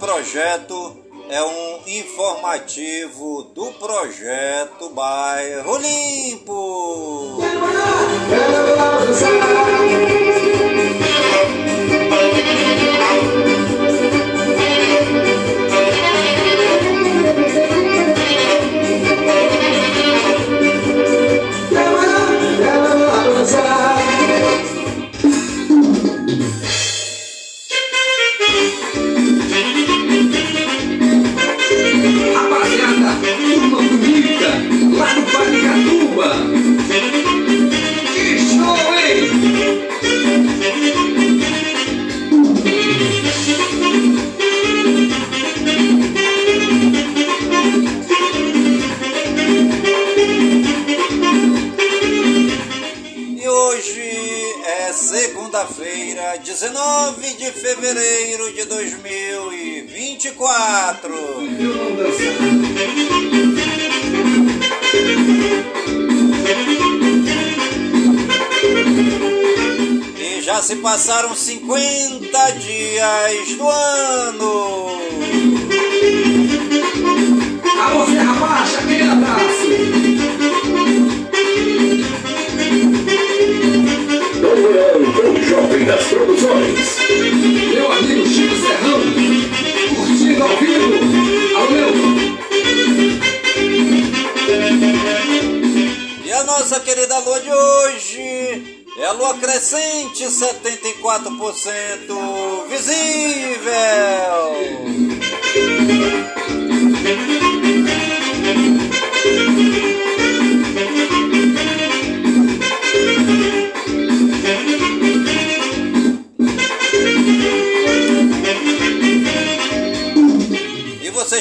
projeto é um informativo do projeto Bairro Limpo. 9 de fevereiro de 2024. E já se passaram 50 dias do ano. A você rapaz. Das Produções. Meu amigo Chico Serrão, curtindo ao vivo. Alô, meu. E a nossa querida lua de hoje é a lua crescente 74% visível.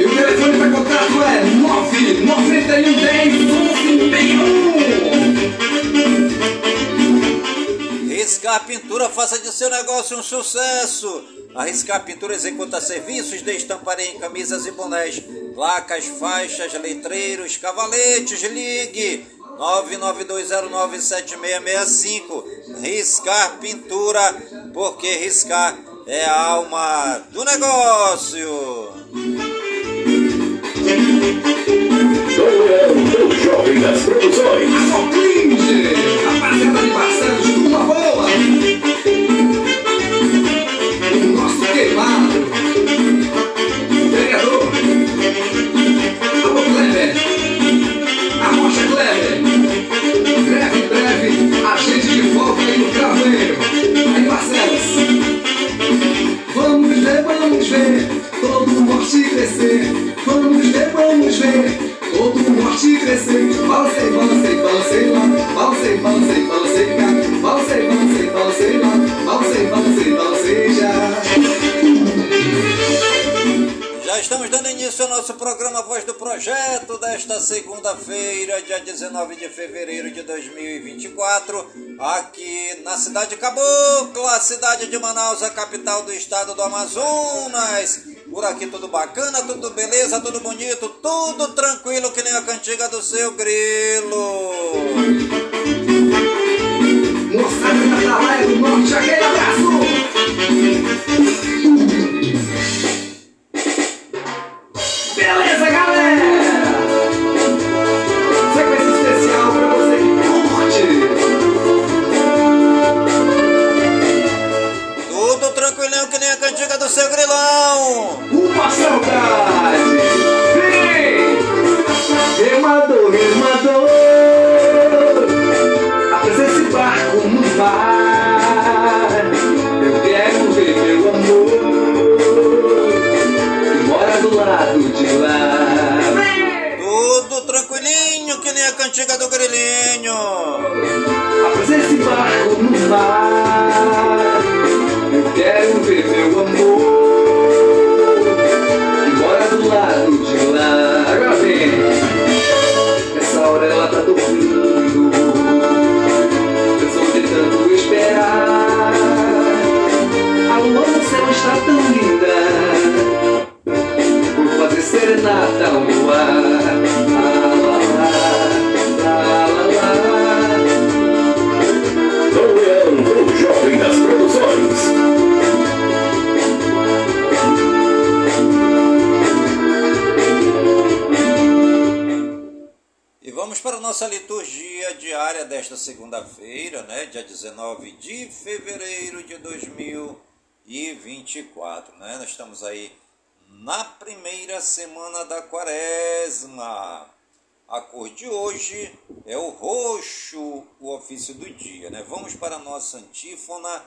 E o telefone para contato é 991 10 1161. Riscar Pintura, faça de seu negócio um sucesso. A Riscar Pintura executa serviços de estamparia em camisas e bonés, placas, faixas, letreiros, cavaletes. Ligue 992097665. Riscar Pintura, porque riscar é a alma do negócio. o Jovem das Produções. Alô, Clinge. Rapaziada de Barcelos, turma boa. O nosso queimado. Vereador. Alô, Kleber. Arrocha Kleber. Breve, breve, a gente ver, todo morte crescer. Vamos ver, vamos ver todo morte crescer. Balancei, balancei, balancei lá. Balancei, balancei, balancei cá. Balancei, balancei, balancei lá. Balancei, balancei, balancei já. Estamos dando início ao nosso programa Voz do Projeto desta segunda-feira, dia 19 de fevereiro de 2024, aqui na cidade de Cabocla, cidade de Manaus, a capital do estado do Amazonas. Por aqui tudo bacana, tudo beleza, tudo bonito, tudo tranquilo que nem a cantiga do seu grilo. 2024, né? Nós estamos aí na primeira semana da quaresma. A cor de hoje é o roxo, o ofício do dia, né? Vamos para a nossa antífona.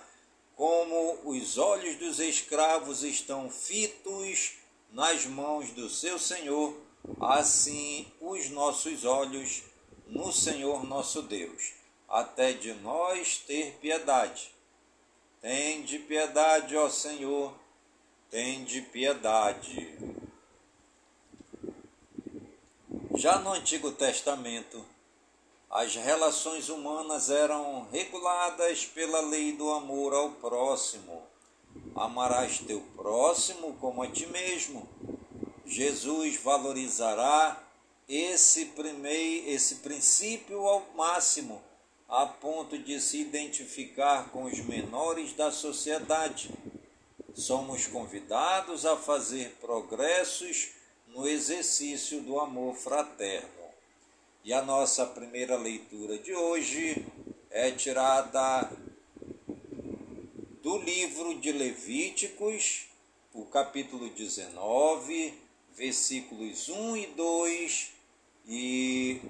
Como os olhos dos escravos estão fitos nas mãos do seu Senhor, assim os nossos olhos no Senhor nosso Deus, até de nós ter piedade. Tende piedade, ó Senhor, tende piedade. Já no Antigo Testamento, as relações humanas eram reguladas pela lei do amor ao próximo. Amarás teu próximo como a ti mesmo. Jesus valorizará esse, primeiro, esse princípio ao máximo, a ponto de se identificar com os menores da sociedade. Somos convidados a fazer progressos no exercício do amor fraterno. E a nossa primeira leitura de hoje é tirada do livro de Levíticos, o capítulo 19, versículos 1 e 2 e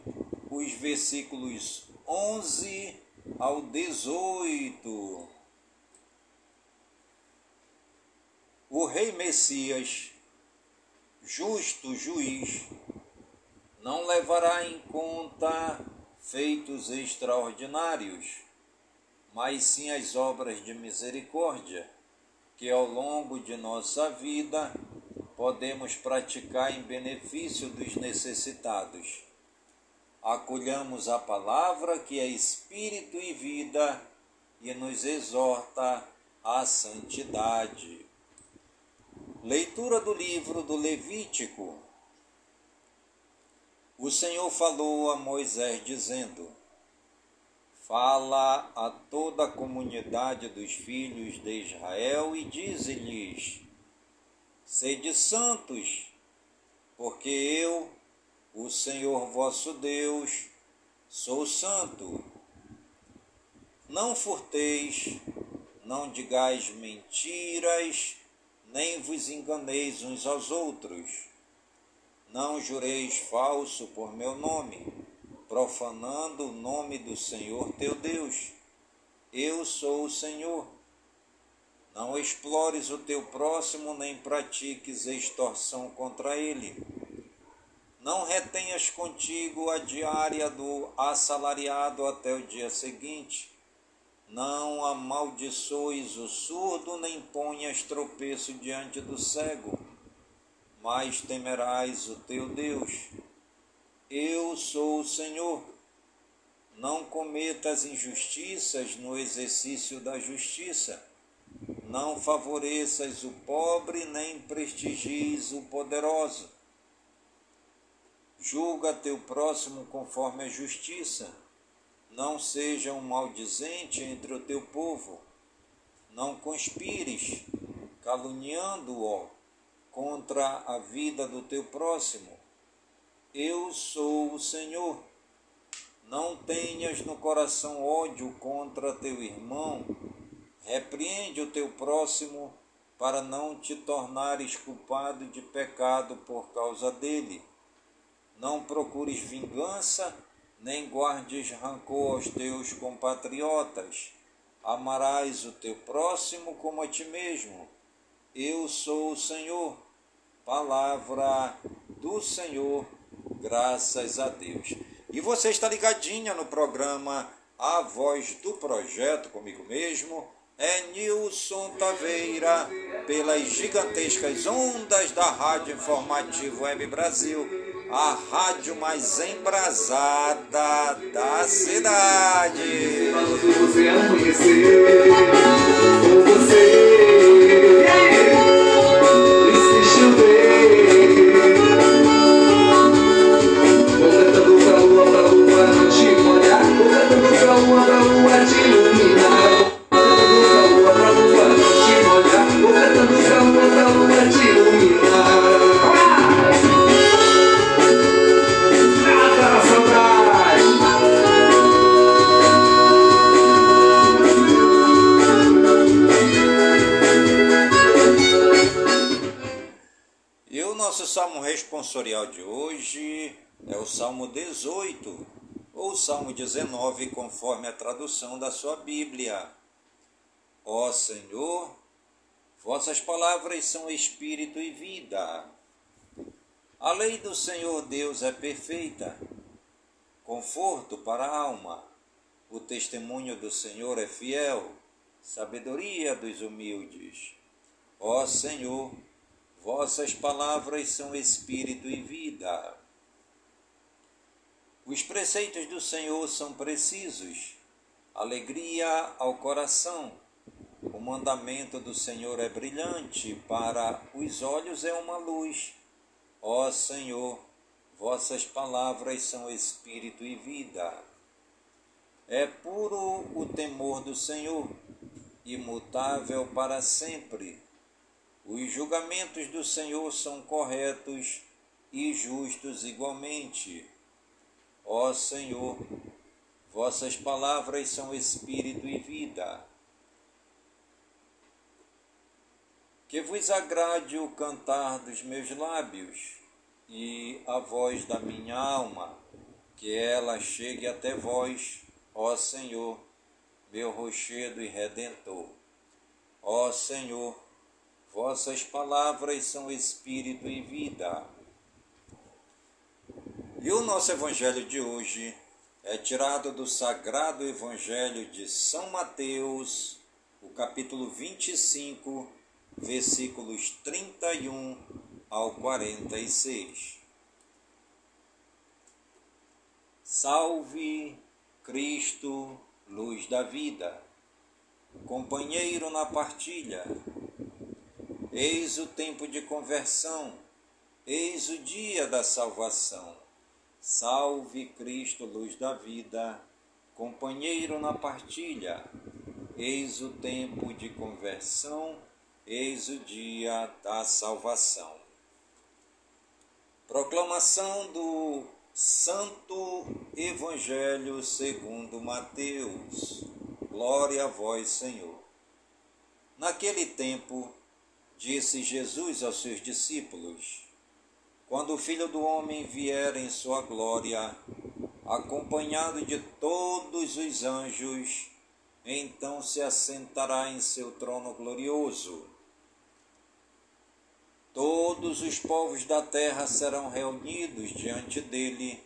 os versículos 11 ao 18. O rei Messias, justo juiz, não levará em conta feitos extraordinários, mas sim as obras de misericórdia que ao longo de nossa vida podemos praticar em benefício dos necessitados. Acolhamos a palavra que é espírito e vida e nos exorta à santidade. Leitura do livro do Levítico. O Senhor falou a Moisés, dizendo: Fala a toda a comunidade dos filhos de Israel e dize-lhes: Sede santos, porque eu, o Senhor vosso Deus, sou santo. Não furteis, não digais mentiras, nem vos enganeis uns aos outros. Não jureis falso por meu nome, profanando o nome do Senhor teu Deus. Eu sou o Senhor. Não explores o teu próximo, nem pratiques extorsão contra ele. Não retenhas contigo a diária do assalariado até o dia seguinte. Não amaldiçoes o surdo, nem ponhas tropeço diante do cego, mas temerás o teu Deus. Eu sou o Senhor. Não cometas injustiças no exercício da justiça. Não favoreças o pobre, nem prestigies o poderoso. Julga teu próximo conforme a justiça. Não seja um maldizente entre o teu povo. não conspires, caluniando-o contra a vida do teu próximo. Eu sou o Senhor. Não tenhas no coração ódio contra teu irmão. Repreende o teu próximo para não te tornares culpado de pecado por causa dele. Não procures vingança, nem guardes rancor aos teus compatriotas. Amarás o teu próximo como a ti mesmo. Eu sou o Senhor. Palavra do Senhor, graças a Deus. E você está ligadinha no programa A Voz do Projeto comigo mesmo. É Nilson Taveira, pelas gigantescas ondas da Rádio Informativo Web Brasil, a rádio mais embrasada da cidade. você amanhecer com você. E se chover, vou cantando pra lua, pra lua não te molhar. Vou cantando pra lua, pra lua te iluminar. Salmo 18, ou Salmo 19, conforme a tradução da sua Bíblia. Ó Senhor, vossas palavras são espírito e vida. A lei do Senhor Deus é perfeita, conforto para a alma. O testemunho do Senhor é fiel, sabedoria dos humildes. Ó Senhor, vossas palavras são espírito e vida. Os preceitos do Senhor são precisos, alegria ao coração. O mandamento do Senhor é brilhante, para os olhos é uma luz. Ó Senhor, vossas palavras são espírito e vida. É puro o temor do Senhor, imutável para sempre. Os julgamentos do Senhor são corretos e justos igualmente. Ó Senhor, vossas palavras são espírito e vida. Que vos agrade o cantar dos meus lábios e a voz da minha alma, que ela chegue até vós, ó Senhor, meu rochedo e redentor. Ó Senhor, vossas palavras são espírito e vida. E o nosso evangelho de hoje é tirado do Sagrado Evangelho de São Mateus, o capítulo 25, versículos 31 ao 46. Salve Cristo, luz da vida, companheiro na partilha. Eis o tempo de conversão, eis o dia da salvação. Salve Cristo, luz da vida, companheiro na partilha. Eis o tempo de conversão, eis o dia da salvação. Proclamação do Santo Evangelho segundo Mateus. Glória a vós, Senhor. Naquele tempo, disse Jesus aos seus discípulos: Quando o Filho do Homem vier em sua glória, acompanhado de todos os anjos, então se assentará em seu trono glorioso. Todos os povos da terra serão reunidos diante dele,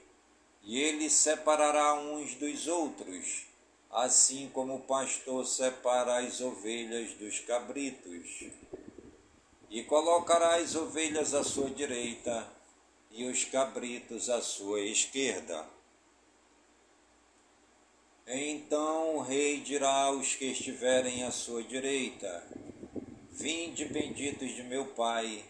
e ele separará uns dos outros, assim como o pastor separa as ovelhas dos cabritos. E colocará as ovelhas à sua direita e os cabritos à sua esquerda. Então o rei dirá aos que estiverem à sua direita: Vinde benditos de meu Pai,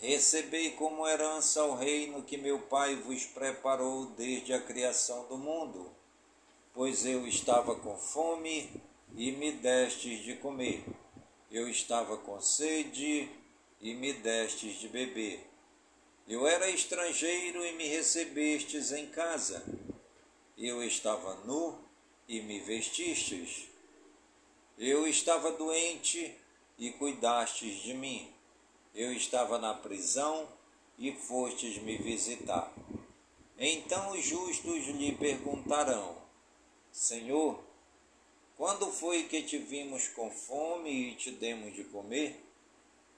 recebei como herança o reino que meu Pai vos preparou desde a criação do mundo. Pois eu estava com fome e me destes de comer, Eu estava com sede e me destes de beber. Eu era estrangeiro e me recebestes em casa. Eu estava nu e me vestistes. Eu estava doente e cuidastes de mim. Eu estava na prisão e fostes me visitar. Então os justos lhe perguntarão: Senhor, quando foi que te vimos com fome e te demos de comer?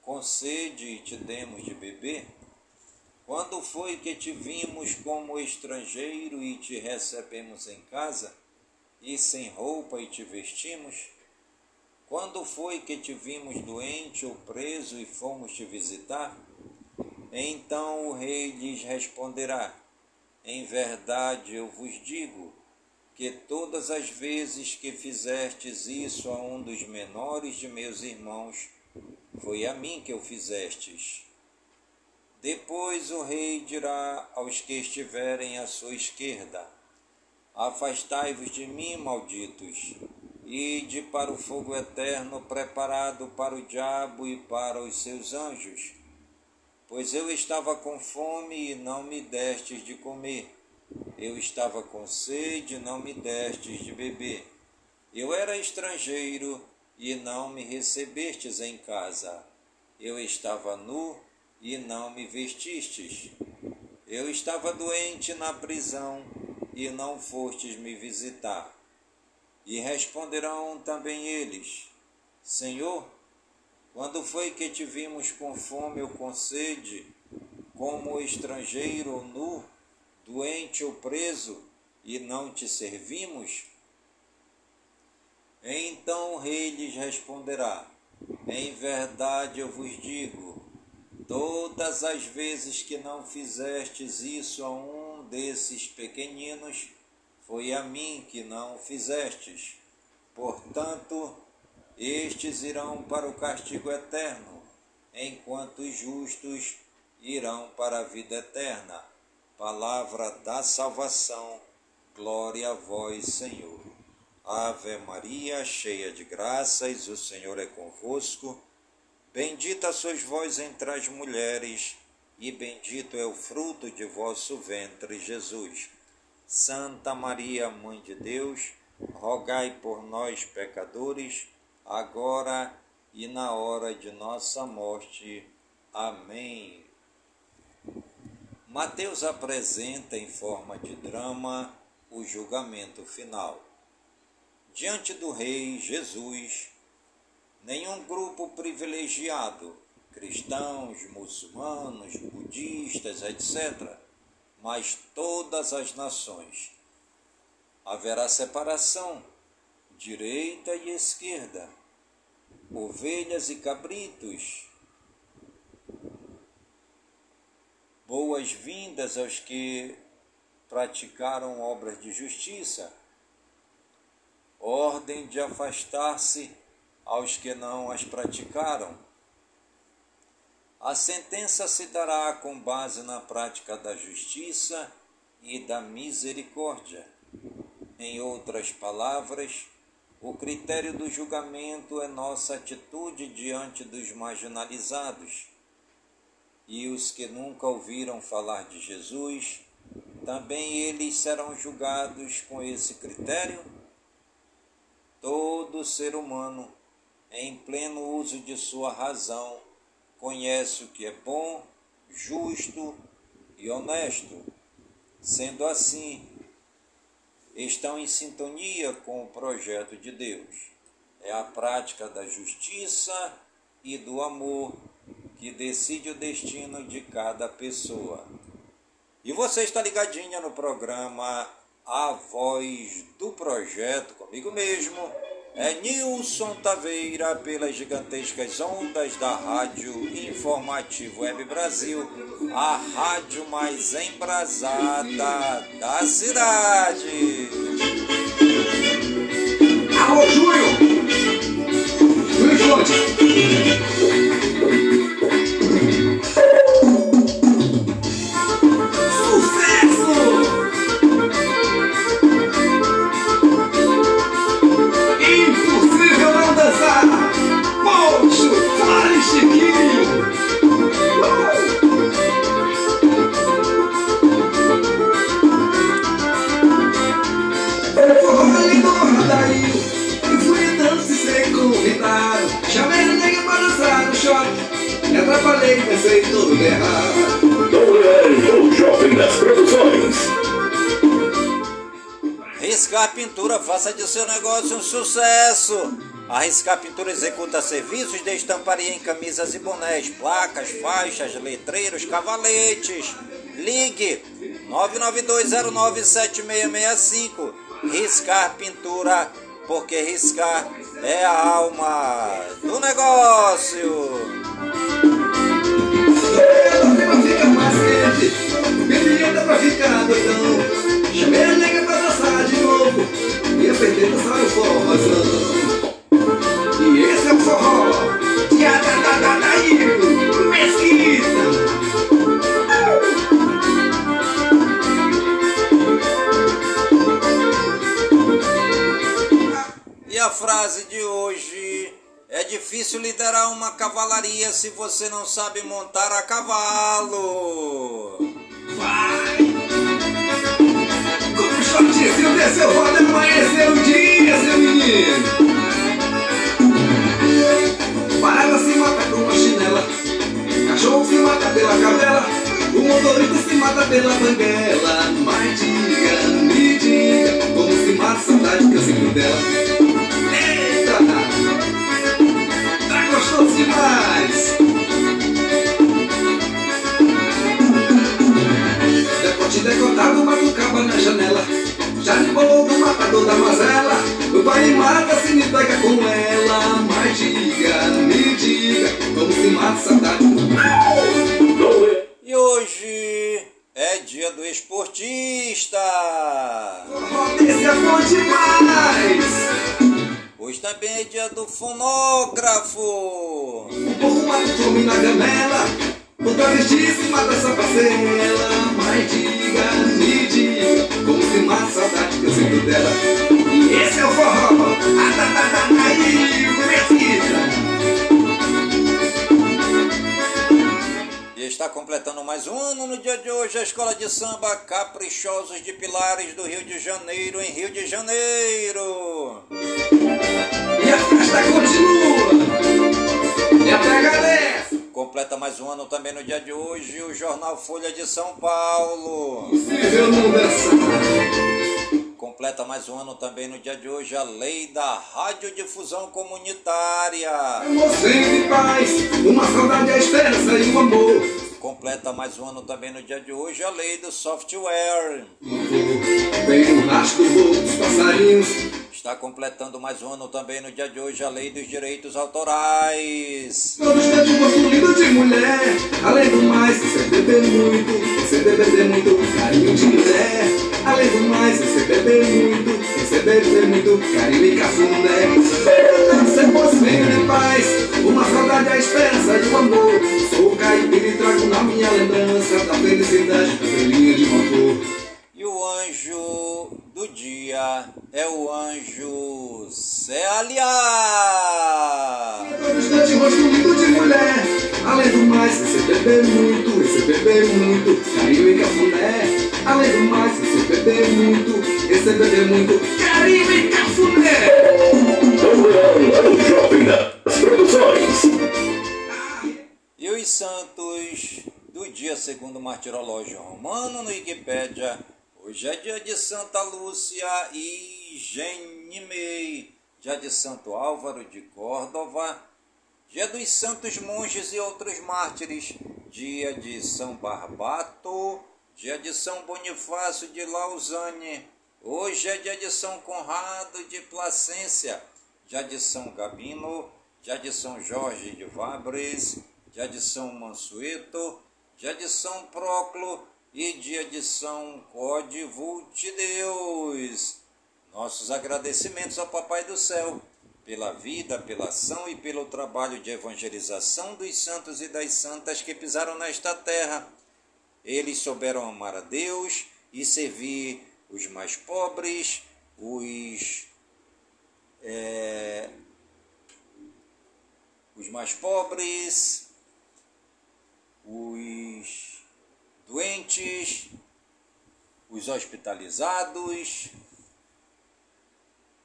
Com sede e te demos de beber? Quando foi que te vimos como estrangeiro e te recebemos em casa? E sem roupa e te vestimos? Quando foi que te vimos doente ou preso e fomos te visitar? Então o rei lhes responderá: Em verdade eu vos digo que todas as vezes que fizestes isso a um dos menores de meus irmãos, foi a mim que o fizestes. Depois o rei dirá aos que estiverem à sua esquerda: Afastai-vos de mim, malditos, ide para o fogo eterno preparado para o diabo e para os seus anjos. Pois eu estava com fome e não me destes de comer. Eu estava com sede e não me destes de beber. Eu era estrangeiro e não me recebestes em casa. Eu estava nu e não me vestistes. Eu estava doente na prisão e não fostes me visitar. E responderão também eles: Senhor, quando foi que te vimos com fome ou com sede, como estrangeiro ou nu, doente ou preso, e não te servimos? Então o rei lhes responderá: Em verdade eu vos digo, Todas as vezes que não fizestes isso a um desses pequeninos, foi a mim que não fizestes. Portanto, estes irão para o castigo eterno, enquanto os justos irão para a vida eterna. Palavra da salvação, glória a vós, Senhor. Ave Maria, cheia de graças, o Senhor é convosco. Bendita sois vós entre as mulheres, e bendito é o fruto de vosso ventre, Jesus. Santa Maria, Mãe de Deus, rogai por nós, pecadores, agora e na hora de nossa morte. Amém. Mateus apresenta em forma de drama o julgamento final. Diante do Rei Jesus, nenhum grupo privilegiado, cristãos, muçulmanos, budistas, etc., mas todas as nações. Haverá separação, direita e esquerda, ovelhas e cabritos. Boas-vindas aos que praticaram obras de justiça, ordem de afastar-se aos que não as praticaram. A sentença se dará com base na prática da justiça e da misericórdia. Em outras palavras, o critério do julgamento é nossa atitude diante dos marginalizados. E os que nunca ouviram falar de Jesus, também eles serão julgados com esse critério? Todo ser humano em pleno uso de sua razão, conhece o que é bom, justo e honesto. Sendo assim, estão em sintonia com o projeto de Deus. É a prática da justiça e do amor que decide o destino de cada pessoa. E você está ligadinha no programa A Voz do Projeto, comigo mesmo é Nilson Taveira pelas gigantescas ondas da Rádio Informativo Web Brasil, a rádio mais embrasada da cidade. Alô, Júlio! Júlio Fonte! feito guerra. Dom o jovem das produções. Riscar Pintura, faça de seu negócio um sucesso. A Riscar Pintura executa serviços de estamparia em camisas e bonés, placas, faixas, letreiros, cavaletes. Ligue 992097665. Riscar Pintura, porque riscar é a alma do negócio. Você não sabe montar a cavalo. E hoje é dia do esportista. Hoje também é dia do fonógrafo. Fome na gamela. O travesti se mata essa parcela. Mas diga, me diga, como se mata saudade que eu sinto dela. Está completando mais um ano no dia de hoje a Escola de Samba Caprichosos de Pilares do Rio de Janeiro, em Rio de Janeiro. E a festa continua. E a pega desce. Completa mais um ano também no dia de hoje o Jornal Folha de São Paulo. Possível não dançar. Completa mais um ano também no dia de hoje a Lei da Radiodifusão Comunitária. Você de paz, uma saudade, a esperança e o amor. Completa mais um ano também no dia de hoje a Lei do Software. Está completando mais um ano também no dia de hoje a Lei dos Direitos Autorais. Todos têm um lindo de mulher. Além do mais, você beber muito. Você ter muito carinho de mulher. Além do mais, você beber muito. Você ter muito carinho e cafuné. Deve ser possível de paz. Uma saudade, a esperança e o amor. Sou caipira e trago na minha lembrança da felicidade da velhinha de motor. E o anjo do dia é o anjo Célia. Todos têm um rosto lindo de mulher. Além do mais, você beber muito, você beber muito, carinho e cafuné. Além do mais, você beber muito, você beber muito, carinho e segundo o martirológio romano no Wikipédia. Hoje é dia de Santa Lúcia e Genimei, dia de Santo Álvaro de Córdova, dia dos santos monges e outros mártires, dia de São Barbato, dia de São Bonifácio de Lausanne, hoje é dia de São Conrado de Placência, dia de São Gabino, dia de São Jorge de Vabres, dia de São Mansueto, dia de São Proclo e dia de São Códivo-te Deus. Nossos agradecimentos ao Papai do Céu pela vida, pela ação e pelo trabalho de evangelização dos santos e das santas que pisaram nesta terra. Eles souberam amar a Deus e servir os mais pobres, os é, os mais pobres, os doentes, os hospitalizados,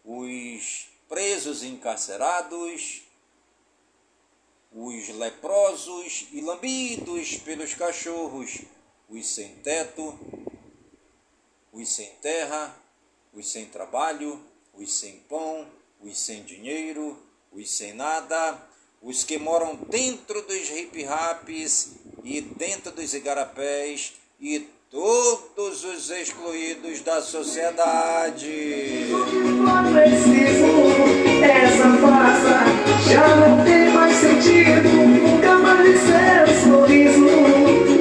os presos encarcerados, os leprosos e lambidos pelos cachorros, os sem teto, os sem terra, os sem trabalho, os sem pão, os sem dinheiro, os sem nada, os que moram dentro dos hip-raps e dentro dos igarapés e todos os excluídos da sociedade. Não preciso essa farsa, já não tem mais sentido, nunca mais ser sorriso.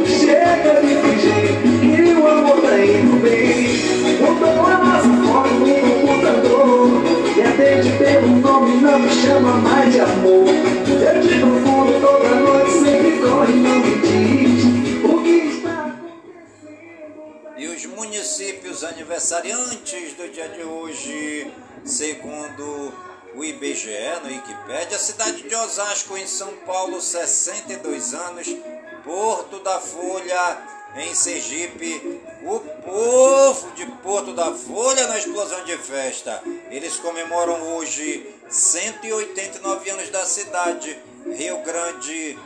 Chega de fingir que o amor tá indo bem. Mudou a nossa foto no computador, e atende pelo nome, não me chama mais de amor. Eu te profundo toda noite, sempre corre, municípios aniversariantes do dia de hoje, segundo o IBGE no Wikipédia, a cidade de Osasco, em São Paulo, 62 anos, Porto da Folha, em Sergipe, o povo de Porto da Folha na explosão de festa. Eles comemoram hoje 189 anos da cidade, Rio Grande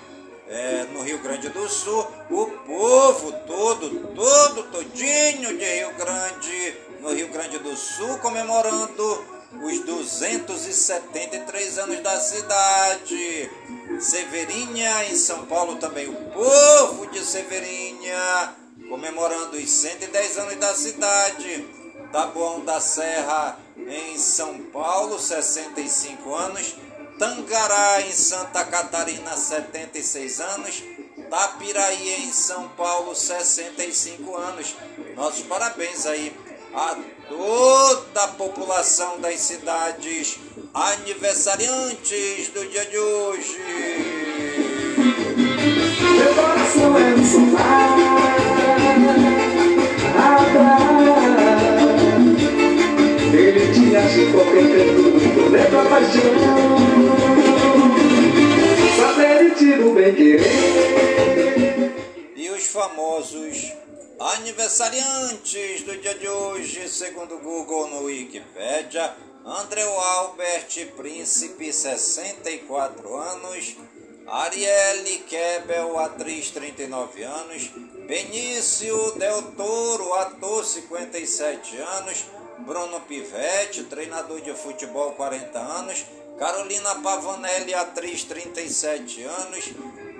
é, no Rio Grande do Sul, o povo todo, todo, todinho de Rio Grande, no Rio Grande do Sul, comemorando os 273 anos da cidade. Severinha, em São Paulo também, o povo de Severinha, comemorando os 110 anos da cidade. Taboão da Serra, em São Paulo, 65 anos. Tangará, em Santa Catarina, 76 anos. Tapiraí, em São Paulo, 65 anos. Nossos parabéns aí a toda a população das cidades aniversariantes do dia de hoje. Meu coração é um sofá Leva paixão. Bem querer. E os famosos aniversariantes do dia de hoje, segundo o Google no Wikipedia, André Albert Príncipe, 64 anos, Arielle Kebel, atriz, 39 anos, Benício Del Toro, ator, 57 anos, Bruno Pivetti, treinador de futebol, 40 anos, Carolina Pavanelli, atriz, 37 anos,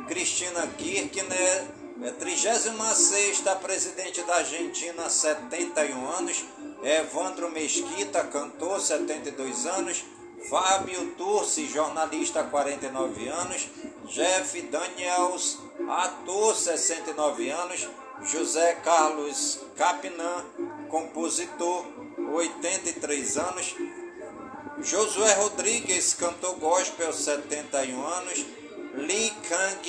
Cristina Kirchner, é 36 presidente da Argentina, 71 anos. Evandro Mesquita, cantor, 72 anos. Fábio Turci, jornalista, 49 anos. Jeff Daniels, ator, 69 anos. José Carlos Capinã, compositor, 83 anos. Josué Rodrigues, cantor gospel, 71 anos. Lee Kang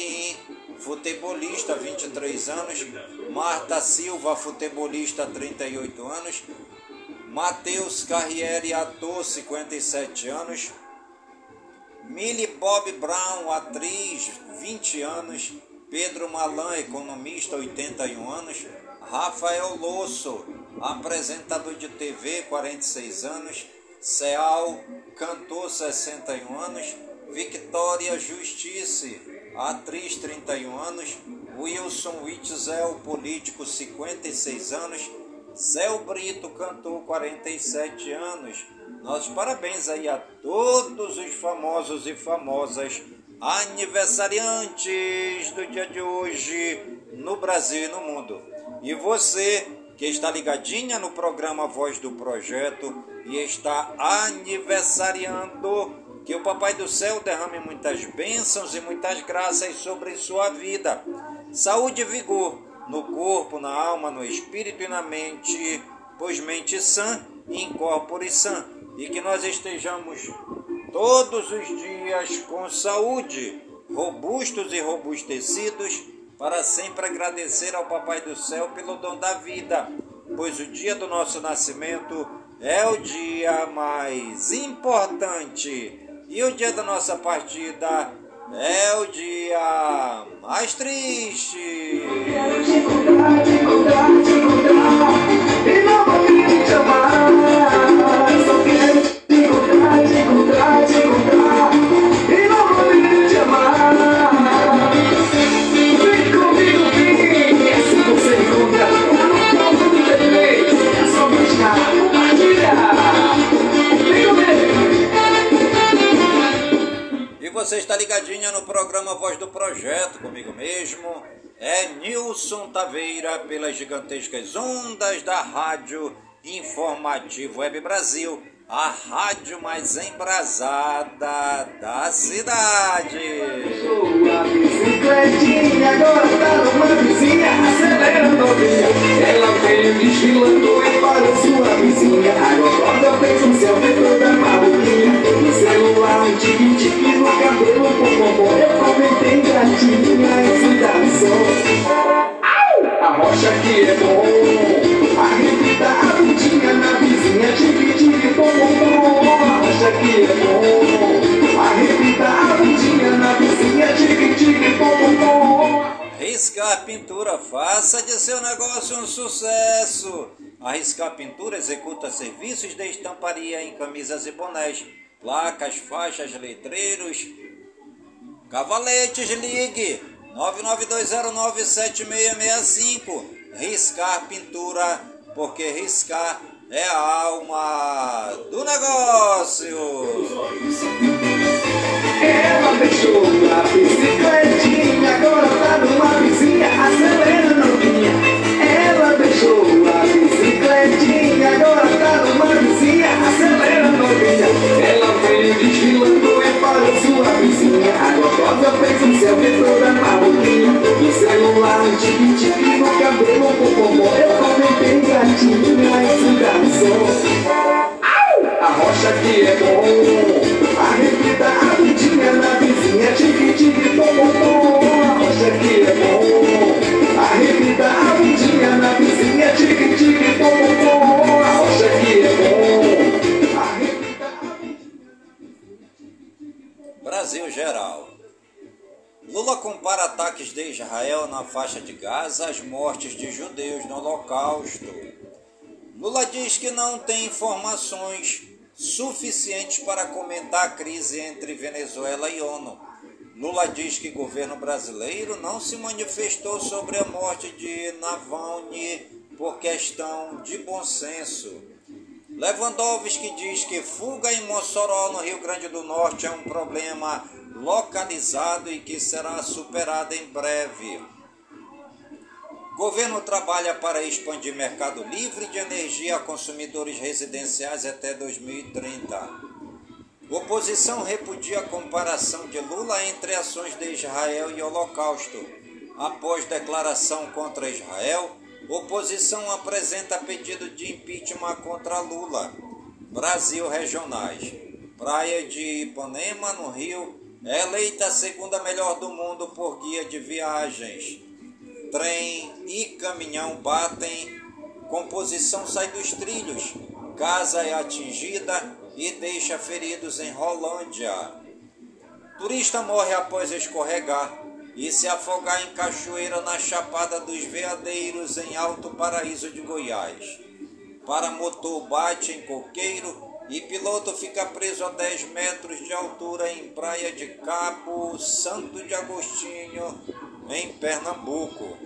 futebolista, 23 anos. Marta Silva, futebolista, 38 anos. Matheus Carriere, ator, 57 anos. Millie Bob Brown, atriz, 20 anos. Pedro Malan, economista, 81 anos. Rafael Losso, apresentador de TV, 46 anos. Seal, cantor, 61 anos. Victoria Justice, atriz, 31 anos. Wilson Witzel, político, 56 anos. Céu Brito, cantor, 47 anos. Nossos parabéns aí a todos os famosos e famosas aniversariantes do dia de hoje no Brasil e no mundo. E você que está ligadinha no programa Voz do Projeto e está aniversariando, que o Papai do Céu derrame muitas bênçãos e muitas graças sobre sua vida. Saúde e vigor no corpo, na alma, no espírito e na mente, pois mente sã e incorpore sã. E que nós estejamos todos os dias com saúde, robustos e robustecidos, para sempre agradecer ao Papai do Céu pelo dom da vida, pois o dia do nosso nascimento é o dia mais importante e o dia da nossa partida é o dia mais triste. Te te te E novamente te amar Só quero te te te está ligadinha no programa Voz do Projeto, comigo mesmo. É Nilson Taveira, pelas gigantescas ondas da Rádio Informativo Web Brasil, a rádio mais embrasada da cidade. Sua bicicletinha agora tá numa vizinha, acelera novinha. Ela veio desfilando e parou sua vizinha. A gostosa fez um selfie toda celular, um tique-tique no cabelo, pom, pom. Eu comentei gatinha. Au! A rocha aqui é bom. Arrebita a bundinha na vizinha, tique-tique, pom, pom, pom. A rocha aqui é bom. Arrebita a bundinha na vizinha, tique-tique, pom, pom, pom. Riscar Pintura, faça de seu negócio um sucesso. A Riscar Pintura executa serviços de estamparia em camisas e bonés, placas, faixas, letreiros, cavaletes, ligue 992097665. Riscar Pintura, porque riscar é a alma do negócio. Ela deixou a bicicletinha, agora tá numa vizinha, acelera novinha. Ela deixou tem informações suficientes para comentar a crise entre Venezuela e ONU. Lula diz que governo brasileiro não se manifestou sobre a morte de Navalny por questão de bom senso. Lewandowski diz que fuga em Mossoró, no Rio Grande do Norte, é um problema localizado e que será superado em breve. Governo trabalha para expandir mercado livre de energia a consumidores residenciais até 2030. Oposição repudia a comparação de Lula entre ações de Israel e Holocausto. Após declaração contra Israel, oposição apresenta pedido de impeachment contra Lula. Brasil regionais. Praia de Ipanema, no Rio, é eleita a segunda melhor do mundo por guia de viagens. Trem e caminhão batem, composição sai dos trilhos, casa é atingida e deixa feridos em Rolândia. Turista morre após escorregar e se afogar em cachoeira na Chapada dos Veadeiros, em Alto Paraíso de Goiás. Paramotor bate em coqueiro e piloto fica preso a 10 metros de altura em Praia de Cabo Santo de Agostinho, em Pernambuco.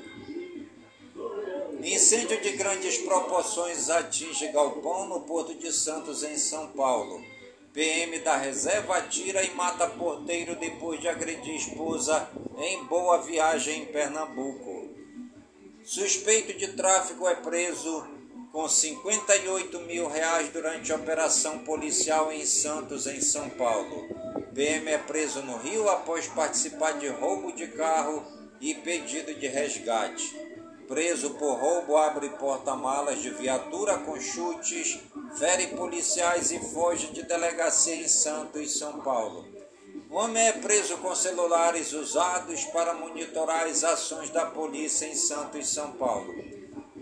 Incêndio de grandes proporções atinge galpão no Porto de Santos, em São Paulo. PM da reserva atira e mata porteiro depois de agredir esposa em boa viagem em Pernambuco. Suspeito de tráfico é preso com 58 mil reais durante operação policial em Santos, em São Paulo. PM é preso no Rio após participar de roubo de carro e pedido de resgate. Preso por roubo, abre porta-malas de viatura com chutes, fere policiais e foge de delegacia em Santos, São Paulo. Homem é preso com celulares usados para monitorar as ações da polícia em Santos, São Paulo.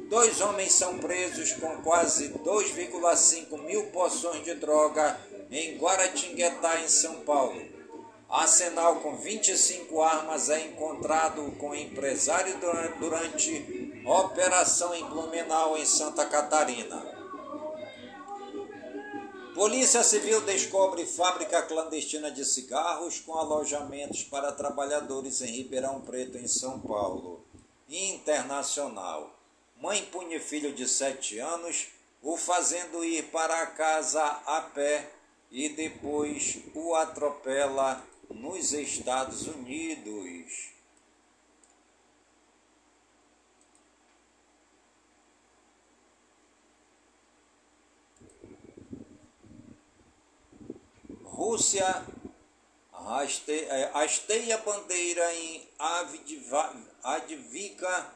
Dois homens são presos com quase 2,5 mil porções de droga em Guaratinguetá, em São Paulo. Arsenal com 25 armas é encontrado com empresário durante, operação em Blumenau, em Santa Catarina. Polícia Civil descobre fábrica clandestina de cigarros com alojamentos para trabalhadores em Ribeirão Preto, em São Paulo. Internacional. Mãe pune filho de 7 anos, o fazendo ir para casa a pé e depois o atropela nos Estados Unidos. Rússia é, hasteia bandeira em Advika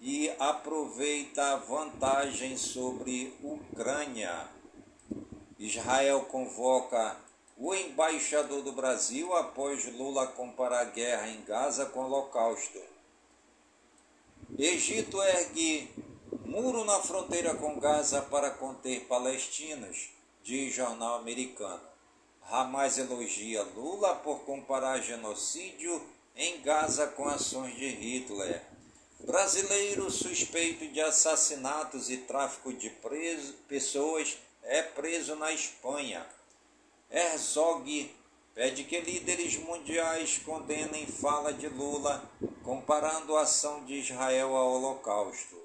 e aproveita vantagem sobre Ucrânia. Israel convoca o embaixador do Brasil após Lula comparar guerra em Gaza com o Holocausto. Egito ergue muro na fronteira com Gaza para conter palestinos, diz jornal americano. Hamas elogia Lula por comparar genocídio em Gaza com ações de Hitler. Brasileiro suspeito de assassinatos e tráfico de preso, pessoas é preso na Espanha. Herzog pede que líderes mundiais condenem fala de Lula comparando a ação de Israel ao Holocausto.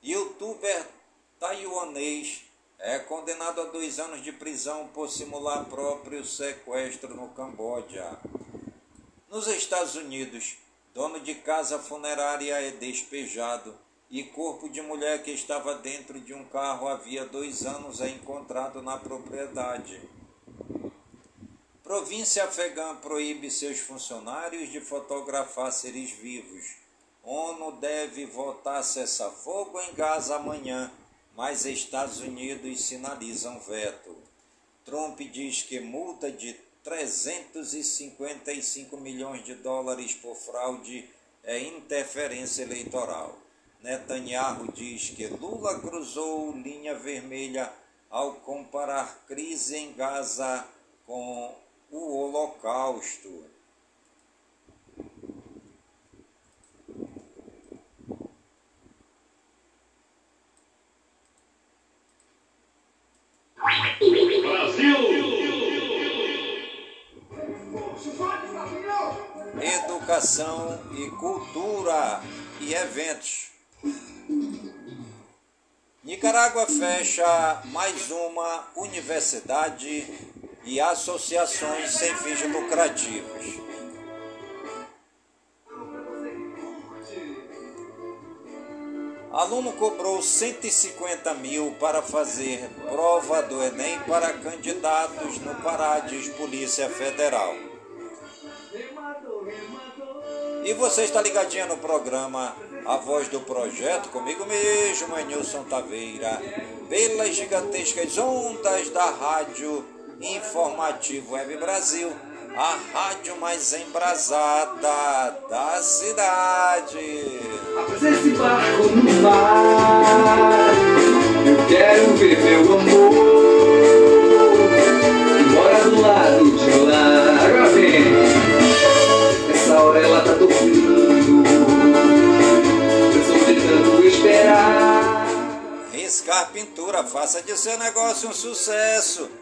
Youtuber taiwanês é condenado a dois anos de prisão por simular próprio sequestro no Camboja. Nos Estados Unidos, dono de casa funerária é despejado e corpo de mulher que estava dentro de um carro havia dois anos é encontrado na propriedade. Província afegã proíbe seus funcionários de fotografar seres vivos. ONU deve votar cessar-fogo em Gaza amanhã, mas Estados Unidos sinalizam veto. Trump diz que multa de 355 milhões de dólares por fraude é interferência eleitoral. Netanyahu diz que Lula cruzou linha vermelha ao comparar crise em Gaza com o Holocausto. Educação e cultura e eventos. Nicarágua fecha mais uma universidade e associações sem fins lucrativos. Aluno cobrou 150 mil para fazer prova do Enem para candidatos no Pará, diz Polícia Federal. E você está ligadinha no programa A Voz do Projeto, comigo mesmo, Nilson Taveira, pelas gigantescas ondas da Rádio Informativo Web Brasil, a rádio mais embrasada da cidade. Após esse barco no mar, eu quero ver meu amor, que mora do lado de lá. Agora vem, essa hora ela tá dormindo, eu sou de tanto esperar. Riscar Pintura, faça de seu negócio um sucesso.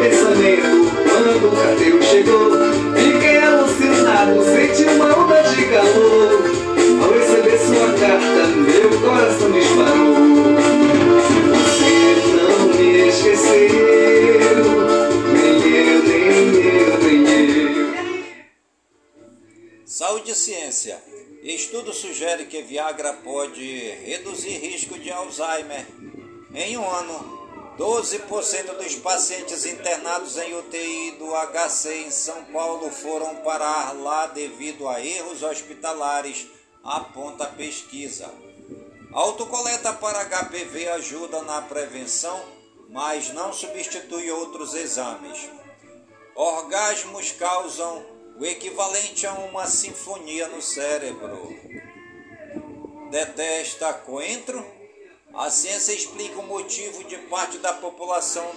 Pensamento. Quando o carteiro chegou, fiquei alucinado, senti uma onda de calor. Ao receber sua carta, meu coração disparou. Você não me esqueceu, nem eu, nem eu, nem eu. Saúde e ciência. Estudo sugere que Viagra pode reduzir risco de Alzheimer. Em um ano, 12% dos pacientes internados em UTI do HC em São Paulo foram parar lá devido a erros hospitalares, aponta a pesquisa. Autocoleta para HPV ajuda na prevenção, mas não substitui outros exames. Orgasmos causam o equivalente a uma sinfonia no cérebro. detesta coentro? A ciência explica o motivo de parte da população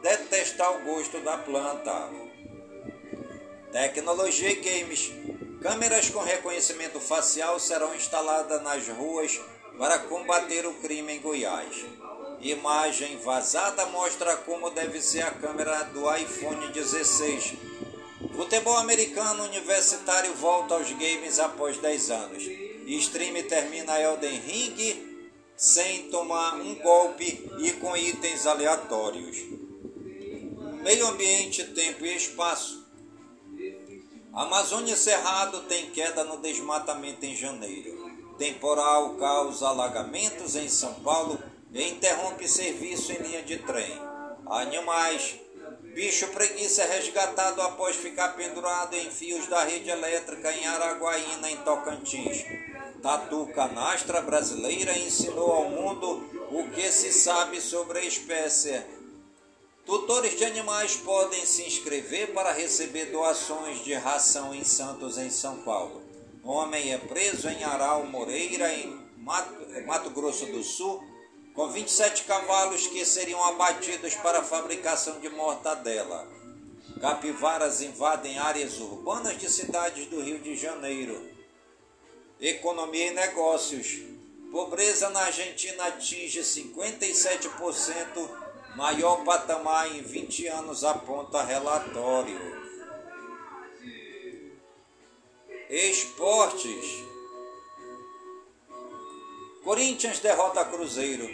detestar o gosto da planta. Tecnologia e games. Câmeras com reconhecimento facial serão instaladas nas ruas para combater o crime em Goiás. Imagem vazada mostra como deve ser a câmera do iPhone 16. Futebol americano universitário volta aos games após 10 anos. Stream termina Elden Ring sem tomar um golpe e com itens aleatórios. Meio ambiente, tempo e espaço. Amazônia Cerrado tem queda no desmatamento em janeiro. Temporal causa alagamentos em São Paulo e interrompe serviço em linha de trem. Animais. Bicho preguiça é resgatado após ficar pendurado em fios da rede elétrica em Araguaína, em Tocantins. Tatu Canastra brasileira ensinou ao mundo o que se sabe sobre a espécie. Tutores de animais podem se inscrever para receber doações de ração em Santos, em São Paulo. Homem é preso em Aral Moreira, em Mato, Grosso do Sul, com 27 cavalos que seriam abatidos para a fabricação de mortadela. Capivaras invadem áreas urbanas de cidades do Rio de Janeiro. Economia e negócios. Pobreza na Argentina atinge 57%, maior patamar em 20 anos, aponta relatório. Esportes. Corinthians derrota Cruzeiro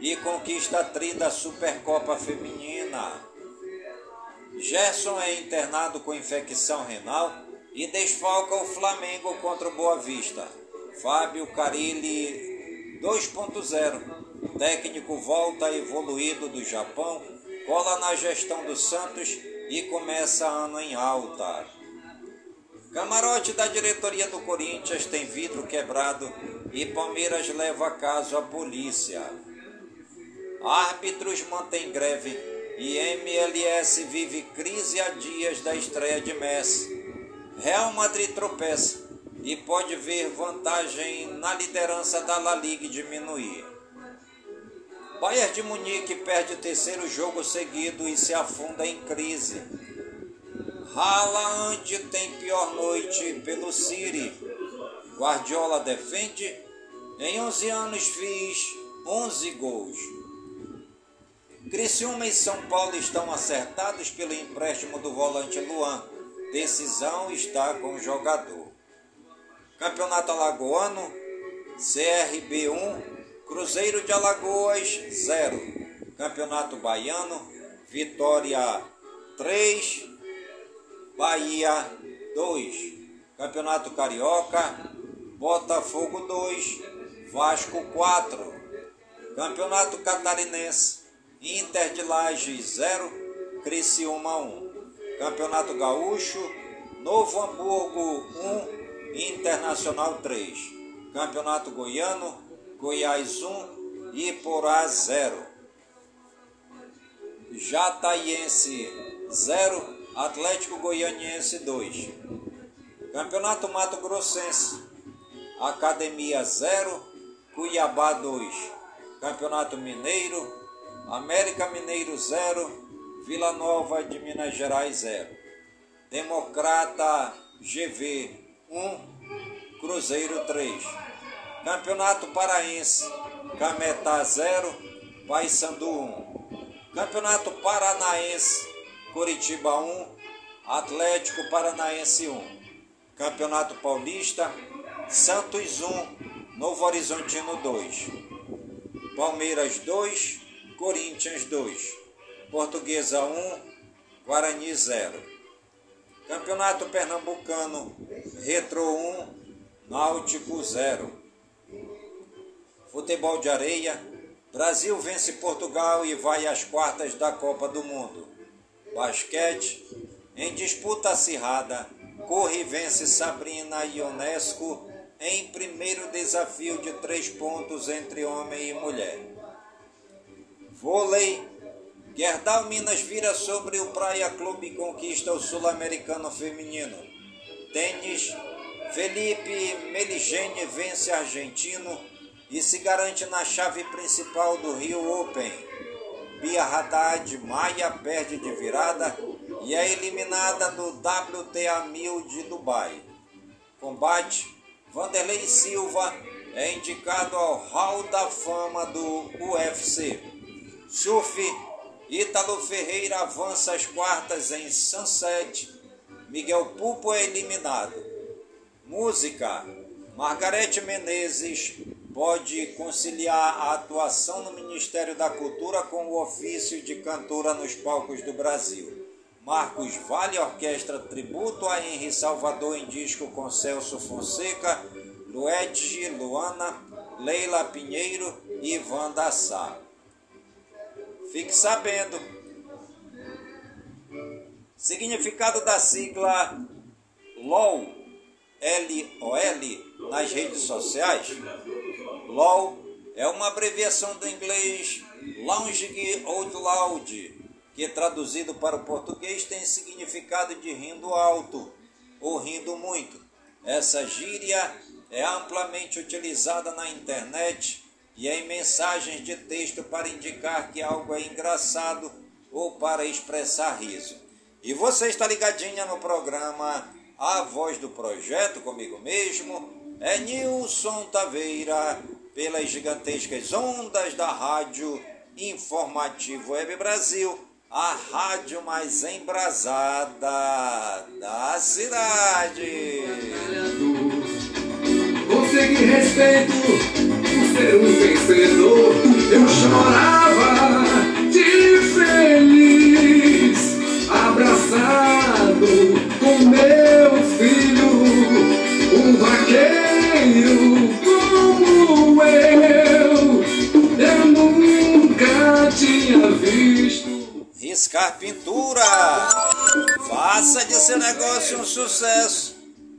e conquista a tri da Supercopa Feminina. Gerson é internado com infecção renal e desfalca o Flamengo contra o Boa Vista. Fábio Carilli 2.0. Técnico volta evoluído do Japão, cola na gestão do Santos e começa ano em alta. Camarote da diretoria do Corinthians tem vidro quebrado e Palmeiras leva caso à polícia. Árbitros mantêm greve e MLS vive crise há dias da estreia de Messi. Real Madrid tropeça e pode ver vantagem na liderança da La Liga diminuir. Bayern de Munique perde terceiro jogo seguido e se afunda em crise. Haaland tem pior noite pelo City. Guardiola defende. Em 11 anos fiz 11 gols. Criciúma e São Paulo estão acertados pelo empréstimo do volante Luan. Decisão está com o jogador. Campeonato Alagoano, CRB 1, Cruzeiro de Alagoas 0. Campeonato Baiano, Vitória 3, Bahia 2. Campeonato Carioca, Botafogo 2, Vasco 4. Campeonato Catarinense, Inter de Lages 0, Criciúma 1. Campeonato Gaúcho, Novo Hamburgo 1, Internacional 3. Campeonato Goiano, Goiás 1, Iporá 0. Jataiense 0, Atlético Goianiense 2. Campeonato Mato Grossense. Academia 0, Cuiabá 2. Campeonato Mineiro. América Mineiro 0, Vila Nova de Minas Gerais 0. Democrata GV 1, Cruzeiro 3. Campeonato Paraense. Cametá 0, Paysandu 1. Campeonato Paranaense. Curitiba 1, Atlético Paranaense 1. Campeonato Paulista, Santos 1, Novo Horizontino 2. Palmeiras 2, Corinthians 2. Portuguesa 1, Guarani 0. Campeonato Pernambucano, Retro 1, Náutico 0. Futebol de areia, Brasil vence Portugal e vai às quartas da Copa do Mundo. Basquete, em disputa acirrada, corre vence Sabrina Ionesco em primeiro desafio de três pontos entre homem e mulher. Vôlei, Gerdau Minas vira sobre o Praia Clube e conquista o Sul-Americano Feminino. Tênis, Felipe Meligeni vence argentino e se garante na chave principal do Rio Open. Bia Haddad Maia perde de virada e é eliminada do WTA 1000 de Dubai. Combate: Vanderlei Silva é indicado ao Hall da Fama do UFC. Surf: Ítalo Ferreira avança às quartas em Sunset. Miguel Pupo é eliminado. Música: Margarete Menezes pode conciliar a atuação no Ministério da Cultura com o ofício de cantora nos palcos do Brasil. Marcos Vale Orquestra tributo a Henri Salvador em disco com Celso Fonseca, Luete Luana, Leila Pinheiro e Wanda Sá. Fique sabendo. Significado da sigla LOL, L-O-L, nas redes sociais. LOL é uma abreviação do inglês Lounge Out Loud, que traduzido para o português tem significado de rindo alto ou rindo muito. Essa gíria é amplamente utilizada na internet e em mensagens de texto para indicar que algo é engraçado ou para expressar riso. E você está ligadinha no programa A Voz do Projeto comigo mesmo, é Nilson Taveira, pelas gigantescas ondas da rádio Informativo Web Brasil, a rádio mais embrasada da cidade. Consegui respeito ser um vencedor. Eu chorava de feliz, abraçado com meu filho, um vaqueiro como eu. Eu nunca tinha visto. Riscar Pintura. Faça de seu negócio um sucesso.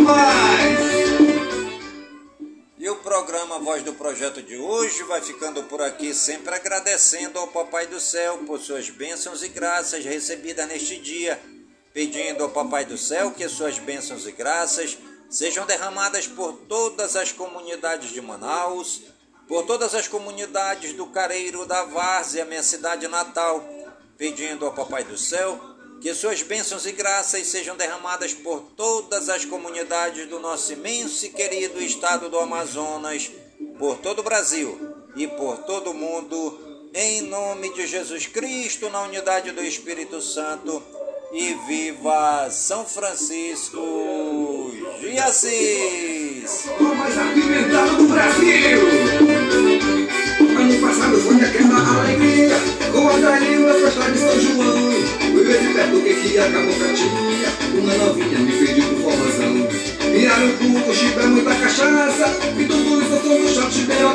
Demais! E o programa Voz do Projeto de hoje vai ficando por aqui, sempre agradecendo ao Papai do Céu por suas bênçãos e graças recebidas neste dia, pedindo ao Papai do Céu que suas bênçãos e graças sejam derramadas por todas as comunidades de Manaus, por todas as comunidades do Careiro da Várzea, minha cidade natal, pedindo ao Papai do Céu que suas bênçãos e graças sejam derramadas por todas as comunidades do nosso imenso e querido estado do Amazonas, por todo o Brasil e por todo o mundo, em nome de Jesus Cristo, na unidade do Espírito Santo, e viva São Francisco de Assis! O mais apimentado do Brasil! Alegria Com a Dalila, festa de São João Viver de perto que que acabou pra tia Uma novinha me pediu por formação. Viraram o cu, chibé, muita cachaça E tudo isso eu tô no shot bem